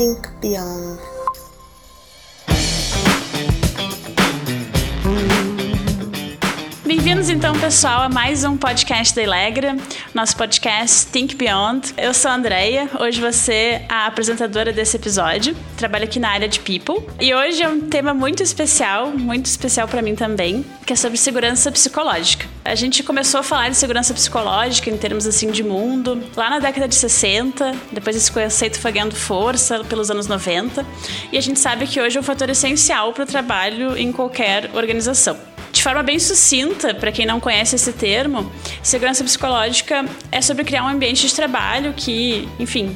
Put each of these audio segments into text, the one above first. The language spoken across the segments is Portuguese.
Think Beyond. Bem-vindos então, pessoal, a mais um podcast da Elegra, nosso podcast Think Beyond. Eu sou a Andrea, hoje você a apresentadora desse episódio, trabalho aqui na área de People. E hoje é um tema muito especial, muito especial para mim também, que é sobre segurança psicológica. A gente começou a falar de segurança psicológica em termos assim de mundo lá na década de 60, depois esse conceito foi ganhando força pelos anos 90, e a gente sabe que hoje é um fator essencial para o trabalho em qualquer organização. De forma bem sucinta, para quem não conhece esse termo, segurança psicológica é sobre criar um ambiente de trabalho que, enfim,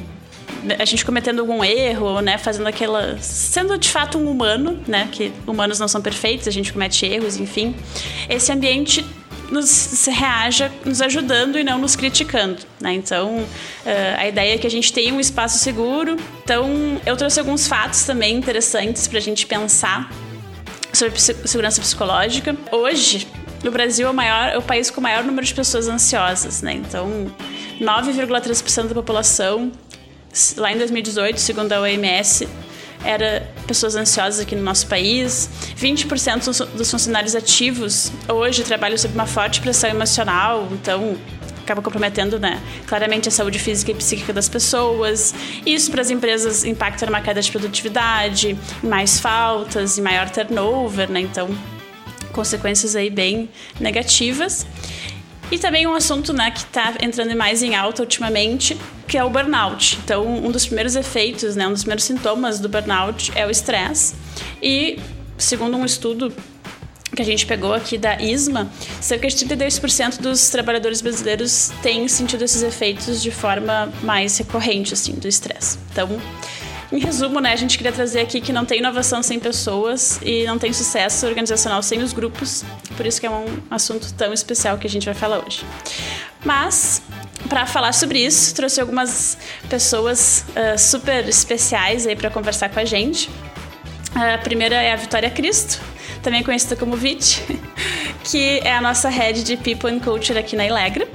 a gente cometendo algum erro, né, fazendo aquela, sendo de fato um humano, né, que humanos não são perfeitos, a gente comete erros, enfim, esse ambiente nos reaja nos ajudando e não nos criticando, né? Então, a ideia é que a gente tenha um espaço seguro. Então, eu trouxe alguns fatos também interessantes para a gente pensar sobre segurança psicológica. Hoje, no Brasil é o, maior, é o país com o maior número de pessoas ansiosas, né? Então, 9,3% da população, lá em 2018, segundo a OMS, era pessoas ansiosas aqui no nosso país. 20% dos funcionários ativos hoje trabalham sob uma forte pressão emocional, então acaba comprometendo, né, claramente a saúde física e psíquica das pessoas. Isso para as empresas impacta numa queda de produtividade, mais faltas e maior turnover, né? Então, consequências aí bem negativas. E também um assunto né, que está entrando mais em alta ultimamente, que é o burnout. Então, um dos primeiros efeitos, né, um dos primeiros sintomas do burnout é o estresse. E, segundo um estudo que a gente pegou aqui da ISMA, cerca de 32% dos trabalhadores brasileiros têm sentido esses efeitos de forma mais recorrente, assim, do estresse. Então, em resumo, né, a gente queria trazer aqui que não tem inovação sem pessoas e não tem sucesso organizacional sem os grupos, por isso que é um assunto tão especial que a gente vai falar hoje. Mas, para falar sobre isso, trouxe algumas pessoas uh, super especiais aí para conversar com a gente. A primeira é a Vitória Cristo, também conhecida como VIT, que é a nossa head de People and Culture aqui na Ilegra.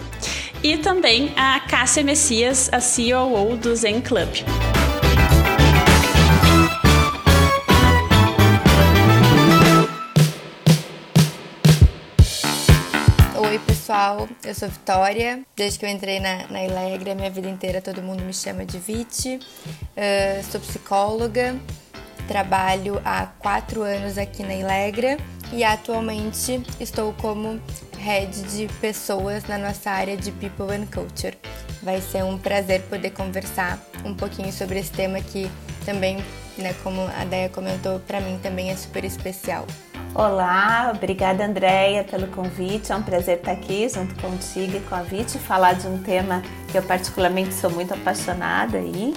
E também a Cássia Messias, a COO do Zen Club. Oi, pessoal. Eu sou Vitória. Desde que eu entrei na, na Ilegra, minha vida inteira todo mundo me chama de Vit. Uh, sou psicóloga, Trabalho há quatro anos aqui na Ilegra e atualmente estou como head de pessoas na nossa área de People and Culture. Vai ser um prazer poder conversar um pouquinho sobre esse tema que também, né, como a Deia comentou, para mim também é super especial. Olá, obrigada Andréia pelo convite. É um prazer estar aqui junto contigo e com a Vite falar de um tema que eu particularmente sou muito apaixonada aí.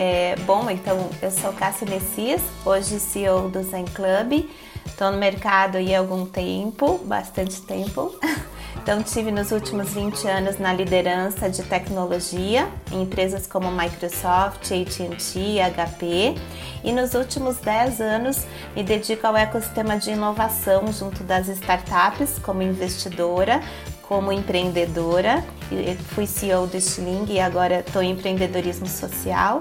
É, bom, então eu sou Cássia Messias, hoje CEO do Zen Club. Estou no mercado há algum tempo, bastante tempo. Então tive nos últimos 20 anos na liderança de tecnologia em empresas como Microsoft, AT&T, HP. E nos últimos 10 anos me dedico ao ecossistema de inovação junto das startups como investidora, como empreendedora. Eu fui CEO do Sling e agora estou em empreendedorismo social.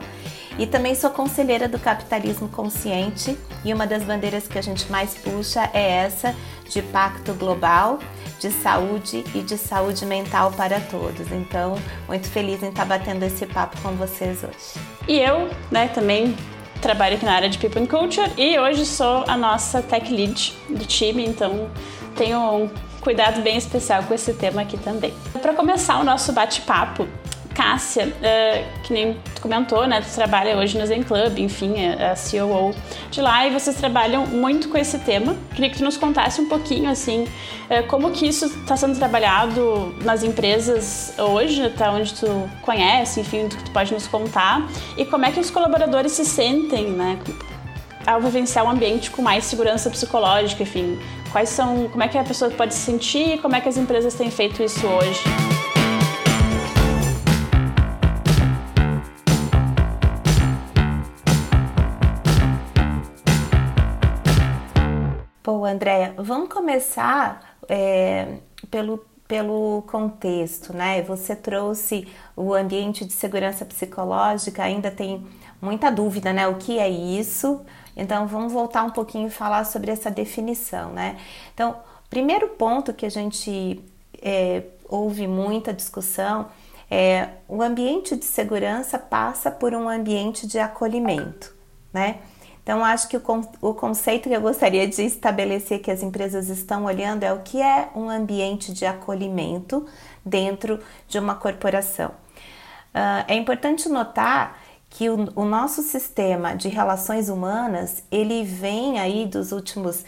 E também sou conselheira do capitalismo consciente e uma das bandeiras que a gente mais puxa é essa de pacto global de saúde e de saúde mental para todos. Então, muito feliz em estar batendo esse papo com vocês hoje. E eu, né, também trabalho aqui na área de People and Culture e hoje sou a nossa tech lead do time, então tenho cuidado bem especial com esse tema aqui também. Para começar o nosso bate-papo, Cássia, uh, que nem tu comentou, né? Tu trabalha hoje no Zen Club, enfim, é a COO de lá e vocês trabalham muito com esse tema. Queria que tu nos contasse um pouquinho, assim, uh, como que isso está sendo trabalhado nas empresas hoje, até onde tu conhece, enfim, que tu pode nos contar, e como é que os colaboradores se sentem, né? Ao vivenciar um ambiente com mais segurança psicológica, enfim, quais são, como é que a pessoa pode se sentir e como é que as empresas têm feito isso hoje? Pô, Andréia, vamos começar é, pelo pelo contexto, né? Você trouxe o ambiente de segurança psicológica, ainda tem muita dúvida, né? O que é isso? Então vamos voltar um pouquinho e falar sobre essa definição, né? Então, primeiro ponto que a gente é, ouve muita discussão é o ambiente de segurança passa por um ambiente de acolhimento, né? Então, acho que o, o conceito que eu gostaria de estabelecer que as empresas estão olhando é o que é um ambiente de acolhimento dentro de uma corporação. Uh, é importante notar que o, o, nosso sistema de relações humanas ele vem aí dos últimos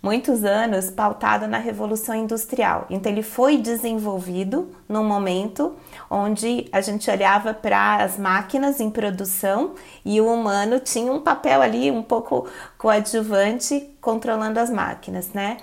muitos anos pautado na Revolução Industrial. Então, ele foi desenvolvido num momento onde a gente olhava para as máquinas em produção e o humano tinha um papel ali um pouco coadjuvante controlando as máquinas, né?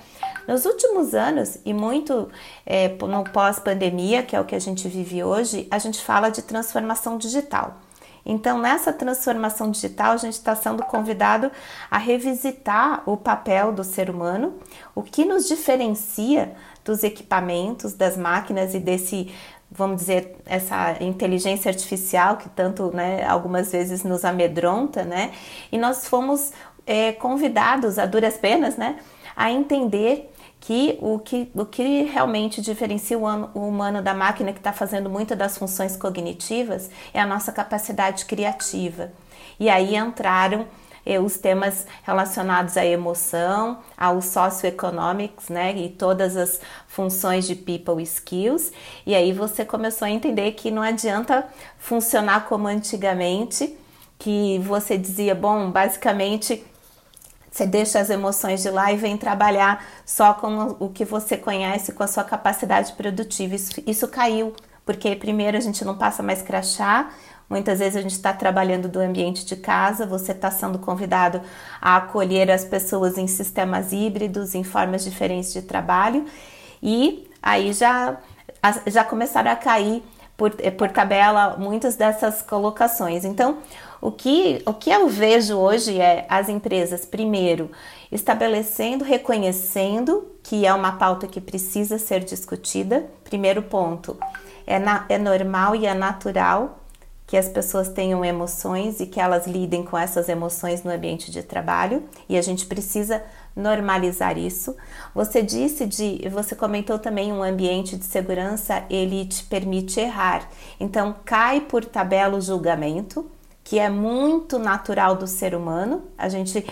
Nos últimos anos, e muito é, no pós-pandemia, que é o que a gente vive hoje, a gente fala de transformação digital. Então, nessa transformação digital, a gente está sendo convidado a revisitar o papel do ser humano, o que nos diferencia dos equipamentos, das máquinas e desse, vamos dizer, essa inteligência artificial que tanto, né, algumas vezes nos amedronta, né? E nós fomos é, convidados, a duras penas, né, a entender que o que, o que realmente diferencia o, o humano da máquina que está fazendo muitas das funções cognitivas é a nossa capacidade criativa. E aí entraram eh, os temas relacionados à emoção, ao socioeconomics, né, e todas as funções de people skills. E aí você começou a entender que não adianta funcionar como antigamente, que você dizia, bom, basicamente você deixa as emoções de lá e vem trabalhar só com o que você conhece, com a sua capacidade produtiva. Isso, isso caiu, porque primeiro a gente não passa mais crachá, Muitas vezes a gente está trabalhando do ambiente de casa, você está sendo convidado a acolher as pessoas em sistemas híbridos, em formas diferentes de trabalho, e aí já, já começaram a cair por, por tabela muitas dessas colocações. Então, o que, o que eu vejo hoje é as empresas, primeiro, estabelecendo, reconhecendo que é uma pauta que precisa ser discutida. Primeiro ponto, é, na, é normal e é natural que as pessoas tenham emoções e que elas lidem com essas emoções no ambiente de trabalho e a gente precisa normalizar isso. Você disse de, você comentou também um ambiente de segurança, ele te permite errar. Então cai por tabela o julgamento que é muito natural do ser humano. A gente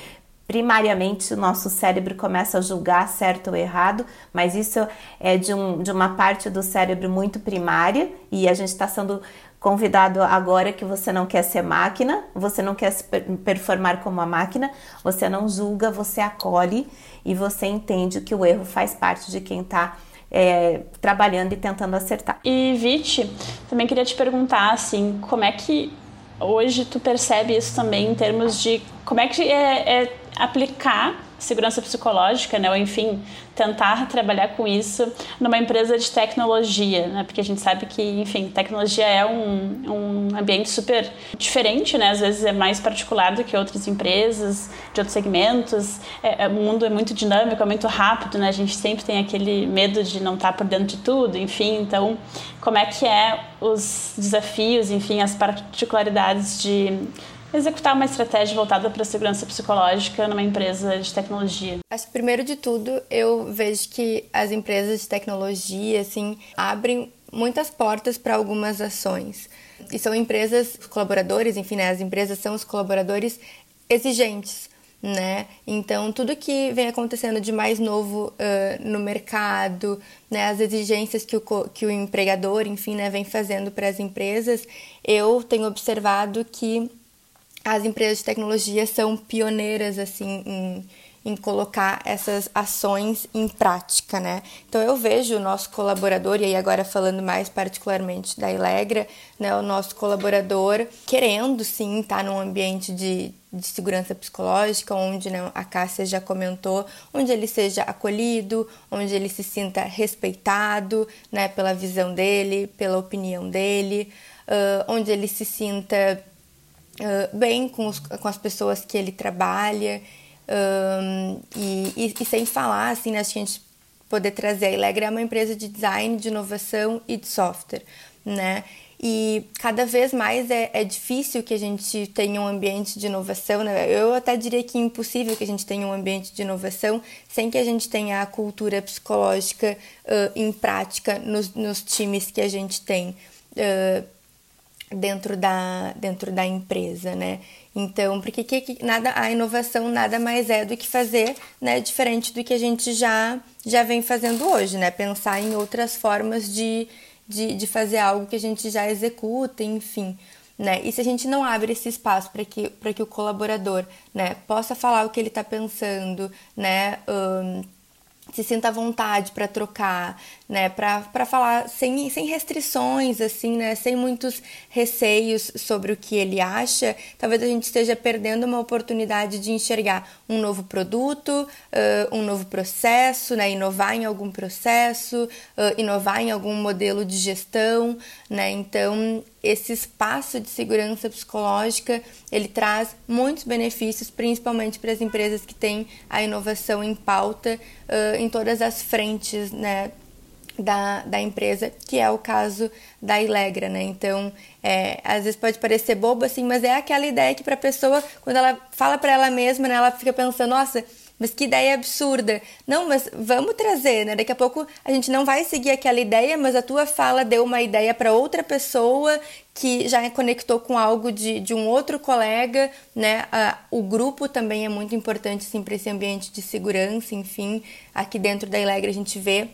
primariamente o nosso cérebro começa a julgar certo ou errado, mas isso é de, um, de uma parte do cérebro muito primária e a gente está sendo convidado agora que você não quer ser máquina, você não quer se performar como a máquina, você não julga, você acolhe e você entende que o erro faz parte de quem está é, trabalhando e tentando acertar. E Viti, também queria te perguntar assim, como é que hoje tu percebe isso também em termos de como é que é, é aplicar segurança psicológica, né? Ou enfim, tentar trabalhar com isso numa empresa de tecnologia, né? Porque a gente sabe que, enfim, tecnologia é um, um ambiente super diferente, né? Às vezes é mais particular do que outras empresas de outros segmentos. É, é, o mundo é muito dinâmico, é muito rápido, né? A gente sempre tem aquele medo de não estar por dentro de tudo, enfim. Então, como é que é os desafios, enfim, as particularidades de executar uma estratégia voltada para a segurança psicológica numa empresa de tecnologia? Acho que primeiro de tudo eu vejo que as empresas de tecnologia assim abrem muitas portas para algumas ações. E são empresas, os colaboradores, enfim, né, as empresas são os colaboradores exigentes, né? Então, tudo que vem acontecendo de mais novo uh, no mercado, né, as exigências que o, que o empregador, enfim, né, vem fazendo para as empresas, eu tenho observado que as empresas de tecnologia são pioneiras assim em, em colocar essas ações em prática, né? Então eu vejo o nosso colaborador e aí agora falando mais particularmente da Elegra, né, o nosso colaborador querendo sim estar num ambiente de, de segurança psicológica, onde né, a Cássia já comentou, onde ele seja acolhido, onde ele se sinta respeitado, né, pela visão dele, pela opinião dele, uh, onde ele se sinta bem com, os, com as pessoas que ele trabalha um, e, e, e, sem falar, assim, né, a gente poder trazer. A Ilegra é uma empresa de design, de inovação e de software, né? E cada vez mais é, é difícil que a gente tenha um ambiente de inovação, né? Eu até diria que é impossível que a gente tenha um ambiente de inovação sem que a gente tenha a cultura psicológica uh, em prática nos, nos times que a gente tem. Uh, dentro da, dentro da empresa, né? Então, porque que, nada, a inovação nada mais é do que fazer, né, diferente do que a gente já, já vem fazendo hoje, né? Pensar em outras formas de, de, de fazer algo que a gente já executa, enfim. Né? E se a gente não abre esse espaço para que, que o colaborador né, possa falar o que ele está pensando, né, um, se sinta à vontade para trocar, né, para falar sem, sem restrições, assim, né, sem muitos receios sobre o que ele acha, talvez a gente esteja perdendo uma oportunidade de enxergar um novo produto, uh, um novo processo, né, inovar em algum processo, uh, inovar em algum modelo de gestão, né, então esse espaço de segurança psicológica ele traz muitos benefícios, principalmente para as empresas que têm a inovação em pauta uh, em todas as frentes, né, da, da empresa, que é o caso da Ilegra, né? Então, é, às vezes pode parecer bobo assim, mas é aquela ideia que para a pessoa, quando ela fala para ela mesma, né, ela fica pensando, nossa, mas que ideia absurda. Não, mas vamos trazer, né? Daqui a pouco a gente não vai seguir aquela ideia, mas a tua fala deu uma ideia para outra pessoa que já conectou com algo de, de um outro colega, né? Ah, o grupo também é muito importante, sim, para esse ambiente de segurança, enfim. Aqui dentro da Ilegra a gente vê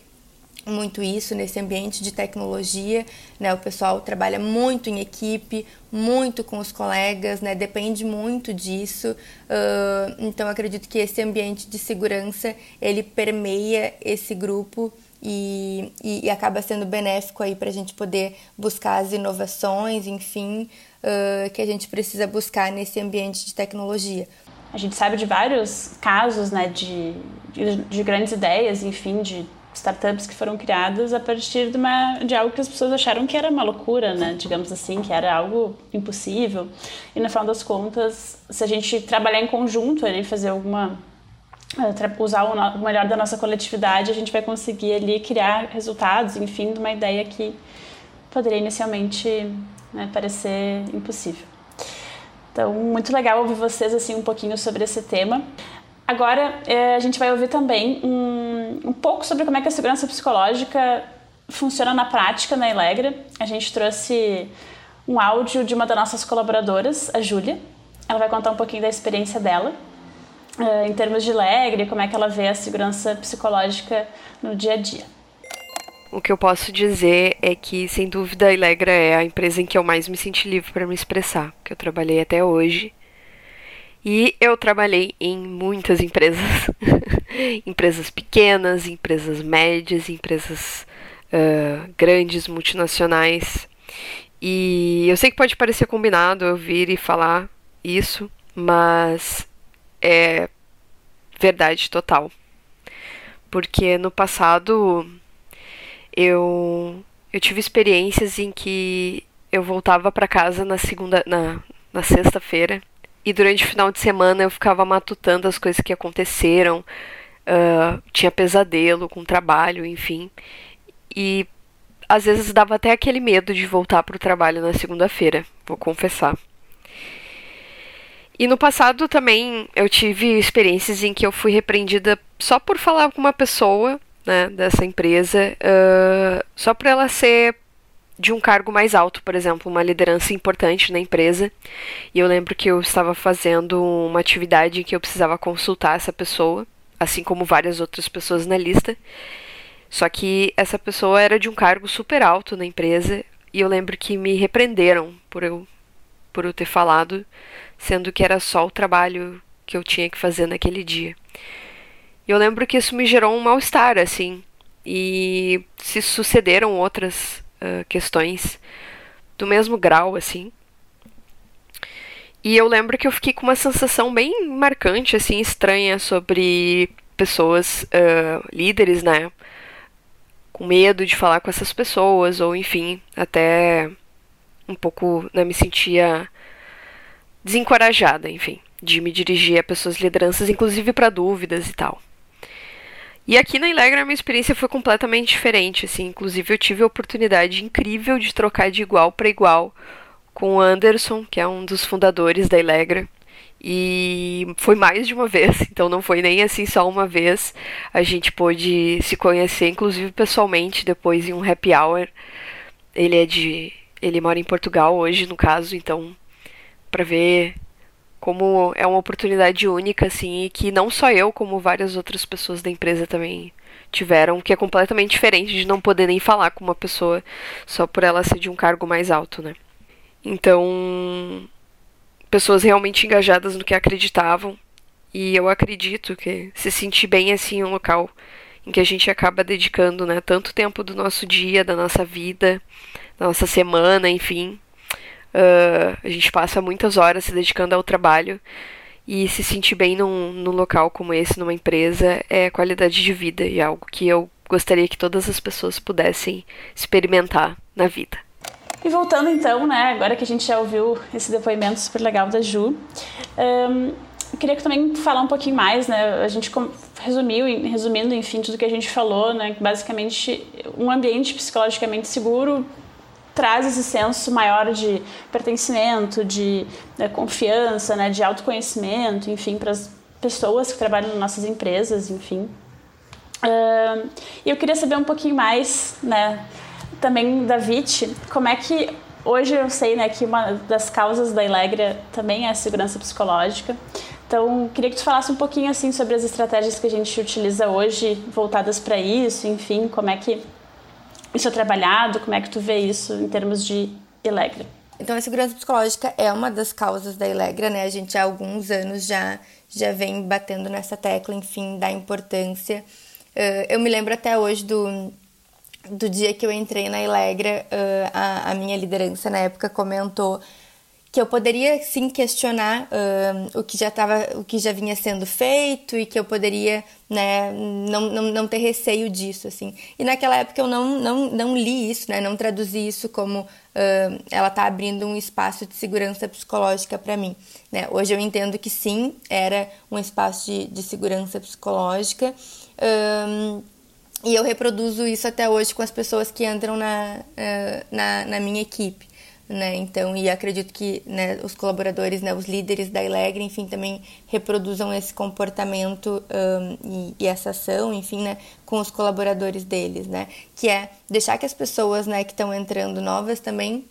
muito isso nesse ambiente de tecnologia, né? O pessoal trabalha muito em equipe, muito com os colegas, né? Depende muito disso. Uh, então acredito que esse ambiente de segurança ele permeia esse grupo e, e, e acaba sendo benéfico aí para a gente poder buscar as inovações, enfim, uh, que a gente precisa buscar nesse ambiente de tecnologia. A gente sabe de vários casos, né, de, de, de grandes ideias, enfim, de startups que foram criadas a partir de, uma, de algo que as pessoas acharam que era uma loucura, né? Digamos assim, que era algo impossível. E no final das contas, se a gente trabalhar em conjunto ali, fazer alguma eh, usar o melhor da nossa coletividade, a gente vai conseguir ali criar resultados, enfim, de uma ideia que poderia inicialmente né, parecer impossível. Então, muito legal ouvir vocês assim um pouquinho sobre esse tema. Agora, é, a gente vai ouvir também um, um pouco sobre como é que a segurança psicológica funciona na prática na Elegra. A gente trouxe um áudio de uma das nossas colaboradoras, a Júlia. Ela vai contar um pouquinho da experiência dela é, em termos de Elegre, como é que ela vê a segurança psicológica no dia a dia. O que eu posso dizer é que, sem dúvida, a Elegra é a empresa em que eu mais me senti livre para me expressar, que eu trabalhei até hoje. E eu trabalhei em muitas empresas, empresas pequenas, empresas médias, empresas uh, grandes, multinacionais. E eu sei que pode parecer combinado eu vir e falar isso, mas é verdade total. Porque no passado eu eu tive experiências em que eu voltava para casa na segunda na, na sexta-feira e durante o final de semana eu ficava matutando as coisas que aconteceram. Uh, tinha pesadelo com o trabalho, enfim. E às vezes dava até aquele medo de voltar para o trabalho na segunda-feira, vou confessar. E no passado também eu tive experiências em que eu fui repreendida só por falar com uma pessoa né, dessa empresa, uh, só por ela ser de um cargo mais alto, por exemplo, uma liderança importante na empresa. E eu lembro que eu estava fazendo uma atividade em que eu precisava consultar essa pessoa, assim como várias outras pessoas na lista. Só que essa pessoa era de um cargo super alto na empresa e eu lembro que me repreenderam por eu por eu ter falado, sendo que era só o trabalho que eu tinha que fazer naquele dia. E eu lembro que isso me gerou um mal-estar assim, e se sucederam outras uh, questões do mesmo grau, assim. E eu lembro que eu fiquei com uma sensação bem marcante, assim, estranha sobre pessoas, uh, líderes, né? Com medo de falar com essas pessoas, ou enfim, até um pouco, né, me sentia desencorajada, enfim, de me dirigir a pessoas lideranças, inclusive para dúvidas e tal. E aqui na Ilegra a minha experiência foi completamente diferente, assim, inclusive eu tive a oportunidade incrível de trocar de igual para igual com o Anderson, que é um dos fundadores da Ilegra. E foi mais de uma vez, então não foi nem assim só uma vez. A gente pôde se conhecer, inclusive pessoalmente, depois em um happy hour. Ele é de. Ele mora em Portugal hoje, no caso, então, para ver como é uma oportunidade única, assim, e que não só eu, como várias outras pessoas da empresa também tiveram, que é completamente diferente de não poder nem falar com uma pessoa só por ela ser de um cargo mais alto, né? Então, pessoas realmente engajadas no que acreditavam, e eu acredito que se sentir bem assim em um local em que a gente acaba dedicando, né, tanto tempo do nosso dia, da nossa vida, da nossa semana, enfim, Uh, a gente passa muitas horas se dedicando ao trabalho e se sentir bem num, num local como esse, numa empresa, é qualidade de vida e é algo que eu gostaria que todas as pessoas pudessem experimentar na vida. E voltando então, né, agora que a gente já ouviu esse depoimento super legal da Ju, um, queria também falar um pouquinho mais, né, a gente resumiu, resumindo, enfim, tudo que a gente falou, né, basicamente um ambiente psicologicamente seguro traz esse senso maior de pertencimento, de né, confiança, né, de autoconhecimento, enfim, para as pessoas que trabalham nas nossas empresas, enfim. Uh, eu queria saber um pouquinho mais, né, também da VIT, como é que hoje eu sei, né, que uma das causas da Ilegra também é a segurança psicológica. Então, queria que tu falasse um pouquinho assim sobre as estratégias que a gente utiliza hoje voltadas para isso, enfim, como é que isso é trabalhado? Como é que tu vê isso em termos de Elegra? Então, a segurança psicológica é uma das causas da Elegra, né? A gente há alguns anos já, já vem batendo nessa tecla, enfim, da importância. Uh, eu me lembro até hoje do, do dia que eu entrei na Elegra, uh, a, a minha liderança na época comentou que eu poderia sim questionar o que já estava o que já vinha sendo feito e que eu poderia né não, não, não ter receio disso assim. E naquela época eu não não, não li isso né não traduzi isso como ela está abrindo um espaço de segurança psicológica para mim né. Hoje eu entendo que sim era um espaço de, de segurança psicológica um, e eu reproduzo isso até hoje com as pessoas que entram na, na, na minha equipe né? Então, e acredito que né, os colaboradores, né, os líderes da Ilegre, enfim, também reproduzam esse comportamento um, e, e, essa ação, enfim, né, com os colaboradores deles, né? Que é deixar que as pessoas, né, que estão entrando novas também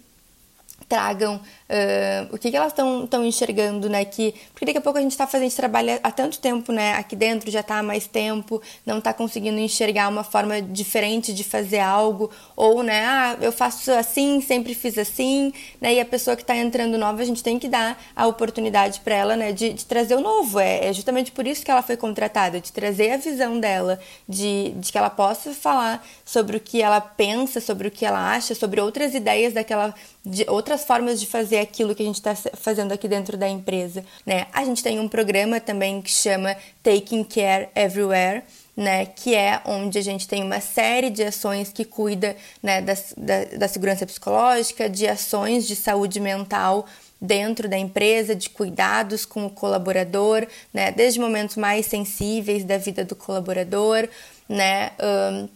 tragam uh, o que, que elas estão enxergando, né? Que, porque daqui a pouco a gente está fazendo, a gente trabalha há tanto tempo, né? Aqui dentro já está há mais tempo, não está conseguindo enxergar uma forma diferente de fazer algo, ou, né? Ah, eu faço assim, sempre fiz assim, né? E a pessoa que está entrando nova, a gente tem que dar a oportunidade para ela, né? De, de, trazer o novo. É, é, justamente por isso que ela foi contratada, de trazer a visão dela, de, de que ela possa falar sobre o que ela pensa, sobre o que ela acha, sobre outras ideias daquela de outras formas de fazer aquilo que a gente está fazendo aqui dentro da empresa, né? A gente tem um programa também que chama Taking Care Everywhere, né, que é onde a gente tem uma série de ações que cuida né, da, da, da segurança psicológica, de ações de saúde mental dentro da empresa, de cuidados com o colaborador, né, desde momentos mais sensíveis da vida do colaborador, né, um,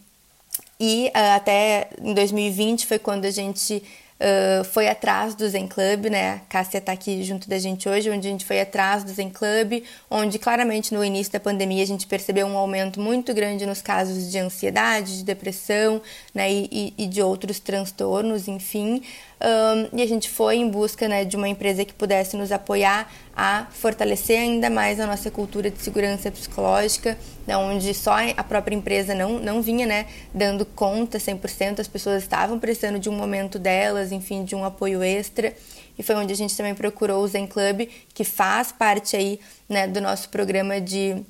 e uh, até em 2020 foi quando a gente uh, foi atrás do Zen Club, né? A Cássia está aqui junto da gente hoje, onde a gente foi atrás do Zen Club, onde claramente no início da pandemia a gente percebeu um aumento muito grande nos casos de ansiedade, de depressão, né? E, e de outros transtornos, enfim. Um, e a gente foi em busca né, de uma empresa que pudesse nos apoiar a fortalecer ainda mais a nossa cultura de segurança psicológica, onde só a própria empresa não, não vinha né, dando conta 100%, as pessoas estavam precisando de um momento delas, enfim, de um apoio extra. E foi onde a gente também procurou o Zen Club, que faz parte aí né, do nosso programa de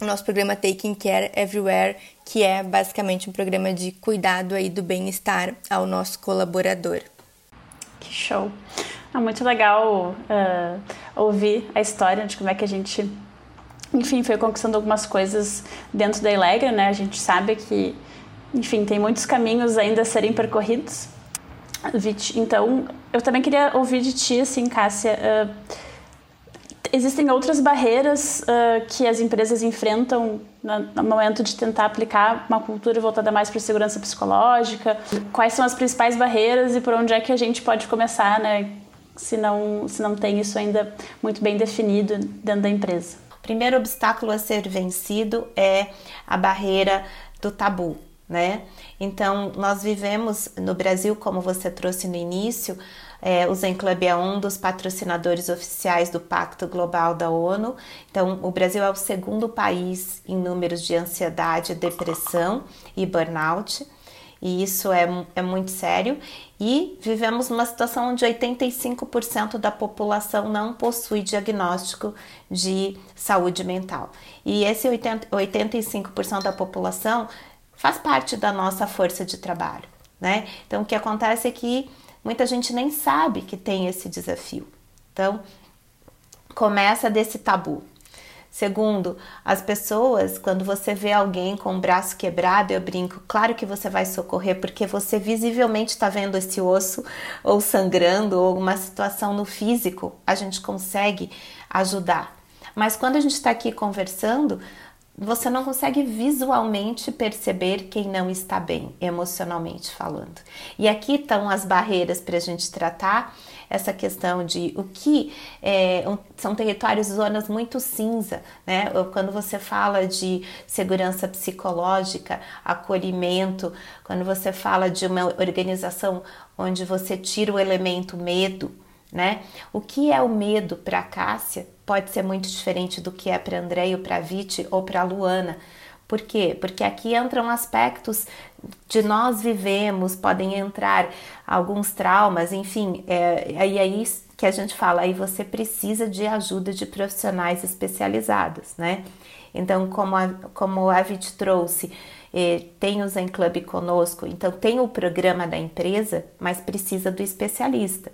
nosso programa Taking Care Everywhere, que é basicamente um programa de cuidado aí do bem-estar ao nosso colaborador. Que show! É muito legal uh, ouvir a história de como é que a gente, enfim, foi conquistando algumas coisas dentro da Ilegra, né? A gente sabe que, enfim, tem muitos caminhos ainda a serem percorridos. Então, eu também queria ouvir de ti, assim, Cássia, uh, existem outras barreiras uh, que as empresas enfrentam no momento de tentar aplicar uma cultura voltada mais para segurança psicológica? Quais são as principais barreiras e por onde é que a gente pode começar, né? Se não, se não tem isso ainda muito bem definido dentro da empresa. O primeiro obstáculo a ser vencido é a barreira do tabu, né? Então, nós vivemos no Brasil, como você trouxe no início, é, o Zen Club é um dos patrocinadores oficiais do Pacto Global da ONU. Então, o Brasil é o segundo país em números de ansiedade, depressão e burnout. E isso é, é muito sério. E vivemos numa situação onde 85% da população não possui diagnóstico de saúde mental. E esse 80, 85% da população faz parte da nossa força de trabalho. Né? Então, o que acontece é que Muita gente nem sabe que tem esse desafio. Então, começa desse tabu. Segundo, as pessoas, quando você vê alguém com o braço quebrado, eu brinco, claro que você vai socorrer, porque você visivelmente está vendo esse osso ou sangrando ou alguma situação no físico, a gente consegue ajudar. Mas quando a gente está aqui conversando, você não consegue visualmente perceber quem não está bem, emocionalmente falando. E aqui estão as barreiras para a gente tratar essa questão de o que é, um, são territórios, zonas muito cinza, né? Quando você fala de segurança psicológica, acolhimento, quando você fala de uma organização onde você tira o elemento medo, né? O que é o medo para Cássia pode ser muito diferente do que é para André ou para Viti ou para Luana. Por quê? Porque aqui entram aspectos de nós vivemos, podem entrar alguns traumas, enfim, é, aí é isso que a gente fala, aí você precisa de ajuda de profissionais especializados, né? Então, como a, como a Vit trouxe, eh, tem o Zen Club conosco, então tem o programa da empresa, mas precisa do especialista.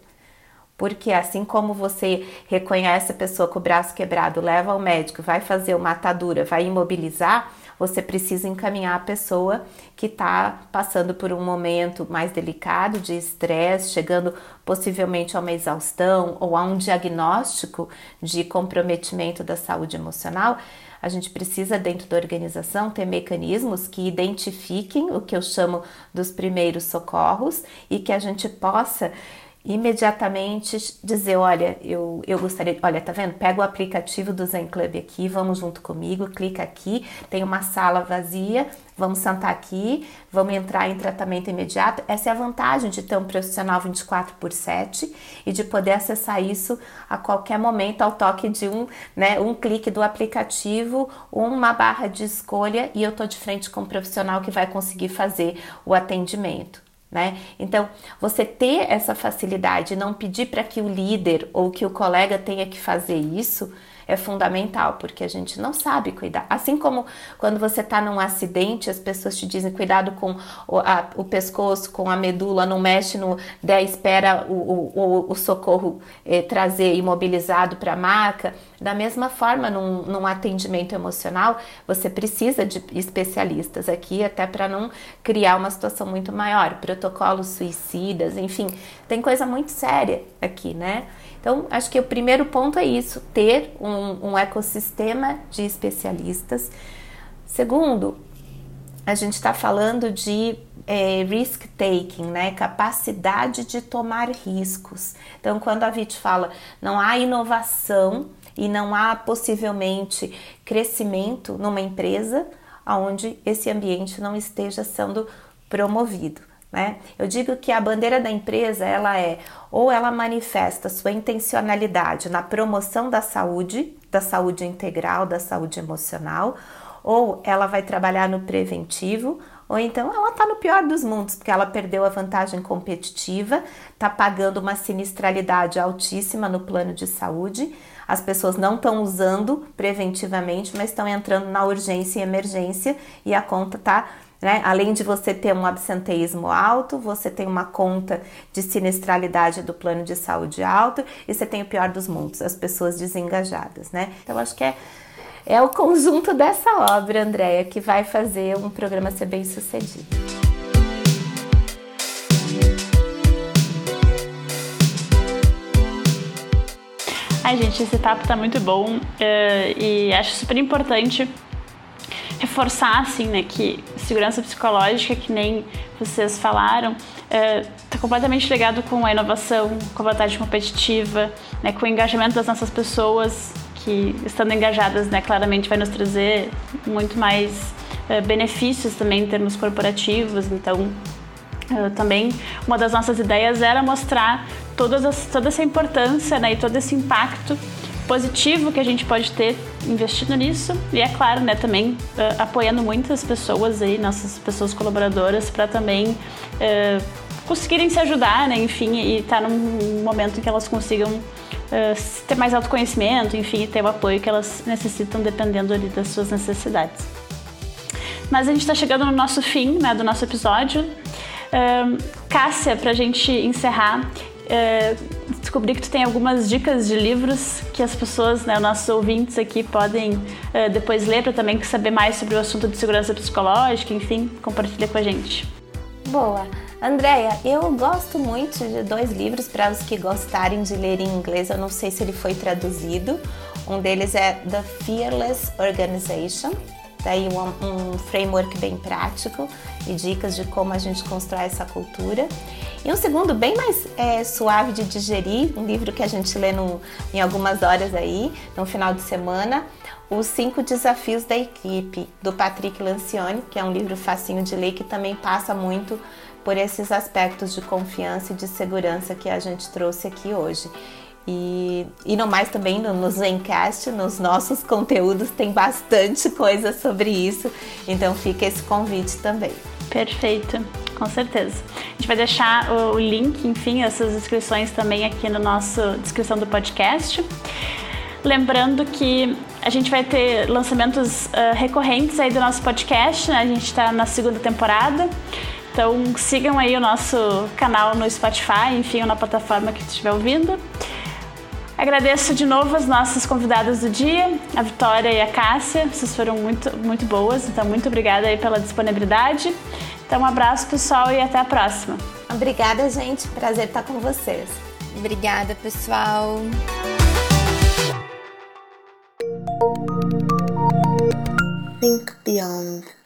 Porque assim como você reconhece a pessoa com o braço quebrado, leva ao médico, vai fazer uma atadura, vai imobilizar, você precisa encaminhar a pessoa que está passando por um momento mais delicado de estresse, chegando possivelmente a uma exaustão ou a um diagnóstico de comprometimento da saúde emocional. A gente precisa, dentro da organização, ter mecanismos que identifiquem o que eu chamo dos primeiros socorros e que a gente possa imediatamente dizer, olha, eu, eu gostaria, olha, tá vendo? Pega o aplicativo do Zen Club aqui, vamos junto comigo, clica aqui, tem uma sala vazia, vamos sentar aqui, vamos entrar em tratamento imediato. Essa é a vantagem de ter um profissional 24 por 7 e de poder acessar isso a qualquer momento ao toque de um, né, um clique do aplicativo, uma barra de escolha e eu tô de frente com um profissional que vai conseguir fazer o atendimento né? Então, você ter essa facilidade, não pedir para que o líder ou que o colega tenha que fazer isso, é fundamental, porque a gente não sabe cuidar. Assim como quando você está num acidente, as pessoas te dizem cuidado com o, a, o pescoço, com a medula, não mexe no. Daí espera o, o, o socorro eh, trazer imobilizado para a maca. Da mesma forma, num, num atendimento emocional, você precisa de especialistas aqui, até para não criar uma situação muito maior. Protocolos suicidas, enfim, tem coisa muito séria aqui, né? Então, acho que o primeiro ponto é isso: ter um, um ecossistema de especialistas. Segundo, a gente está falando de é, risk taking, né? Capacidade de tomar riscos. Então, quando a Vit fala não há inovação e não há possivelmente crescimento numa empresa onde esse ambiente não esteja sendo promovido. Né? Eu digo que a bandeira da empresa ela é ou ela manifesta sua intencionalidade na promoção da saúde, da saúde integral, da saúde emocional, ou ela vai trabalhar no preventivo, ou então ela está no pior dos mundos, porque ela perdeu a vantagem competitiva, está pagando uma sinistralidade altíssima no plano de saúde, as pessoas não estão usando preventivamente, mas estão entrando na urgência e emergência e a conta está né? Além de você ter um absenteísmo alto, você tem uma conta de sinistralidade do plano de saúde alto e você tem o pior dos mundos, as pessoas desengajadas. Né? Então, acho que é, é o conjunto dessa obra, Andréia, que vai fazer um programa ser bem sucedido. Ai, gente, esse papo tá muito bom uh, e acho super importante reforçar, assim, né, que segurança psicológica, que nem vocês falaram, está uh, completamente ligado com a inovação, com a vantagem competitiva, né, com o engajamento das nossas pessoas, que estando engajadas, né, claramente vai nos trazer muito mais uh, benefícios também em termos corporativos. Então, uh, também uma das nossas ideias era mostrar todas as, toda essa importância né, e todo esse impacto positivo que a gente pode ter investindo nisso e é claro, né, também uh, apoiando muitas pessoas aí, nossas pessoas colaboradoras para também conseguirem se ajudar, né, enfim, e estar tá num momento em que elas consigam uh, ter mais autoconhecimento, enfim, ter o apoio que elas necessitam dependendo ali das suas necessidades. Mas a gente está chegando no nosso fim né, do nosso episódio. Uh, Cássia, para a gente encerrar, uh, descobri que tu tem algumas dicas de livros que as pessoas, né, nossos ouvintes aqui podem uh, depois ler para também saber mais sobre o assunto de segurança psicológica, enfim, compartilha com a gente. Boa. Andréia, eu gosto muito de dois livros para os que gostarem de ler em inglês. Eu não sei se ele foi traduzido. Um deles é The Fearless Organization. Daí um, um framework bem prático e dicas de como a gente constrói essa cultura. E um segundo bem mais é, suave de digerir, um livro que a gente lê no, em algumas horas aí, no final de semana, Os Cinco Desafios da Equipe, do Patrick Lancioni, que é um livro facinho de ler que também passa muito por esses aspectos de confiança e de segurança que a gente trouxe aqui hoje. E, e no mais também no, no Zencast, nos nossos conteúdos, tem bastante coisa sobre isso, então fica esse convite também. Perfeito, com certeza. A gente vai deixar o link, enfim, essas inscrições também aqui no nosso descrição do podcast. Lembrando que a gente vai ter lançamentos uh, recorrentes aí do nosso podcast, né? A gente está na segunda temporada. Então sigam aí o nosso canal no Spotify, enfim, ou na plataforma que estiver ouvindo. Agradeço de novo as nossas convidadas do dia, a Vitória e a Cássia. Vocês foram muito, muito boas, então muito obrigada aí pela disponibilidade. Então um abraço pessoal e até a próxima. Obrigada, gente. Prazer estar com vocês. Obrigada, pessoal. Think Beyond.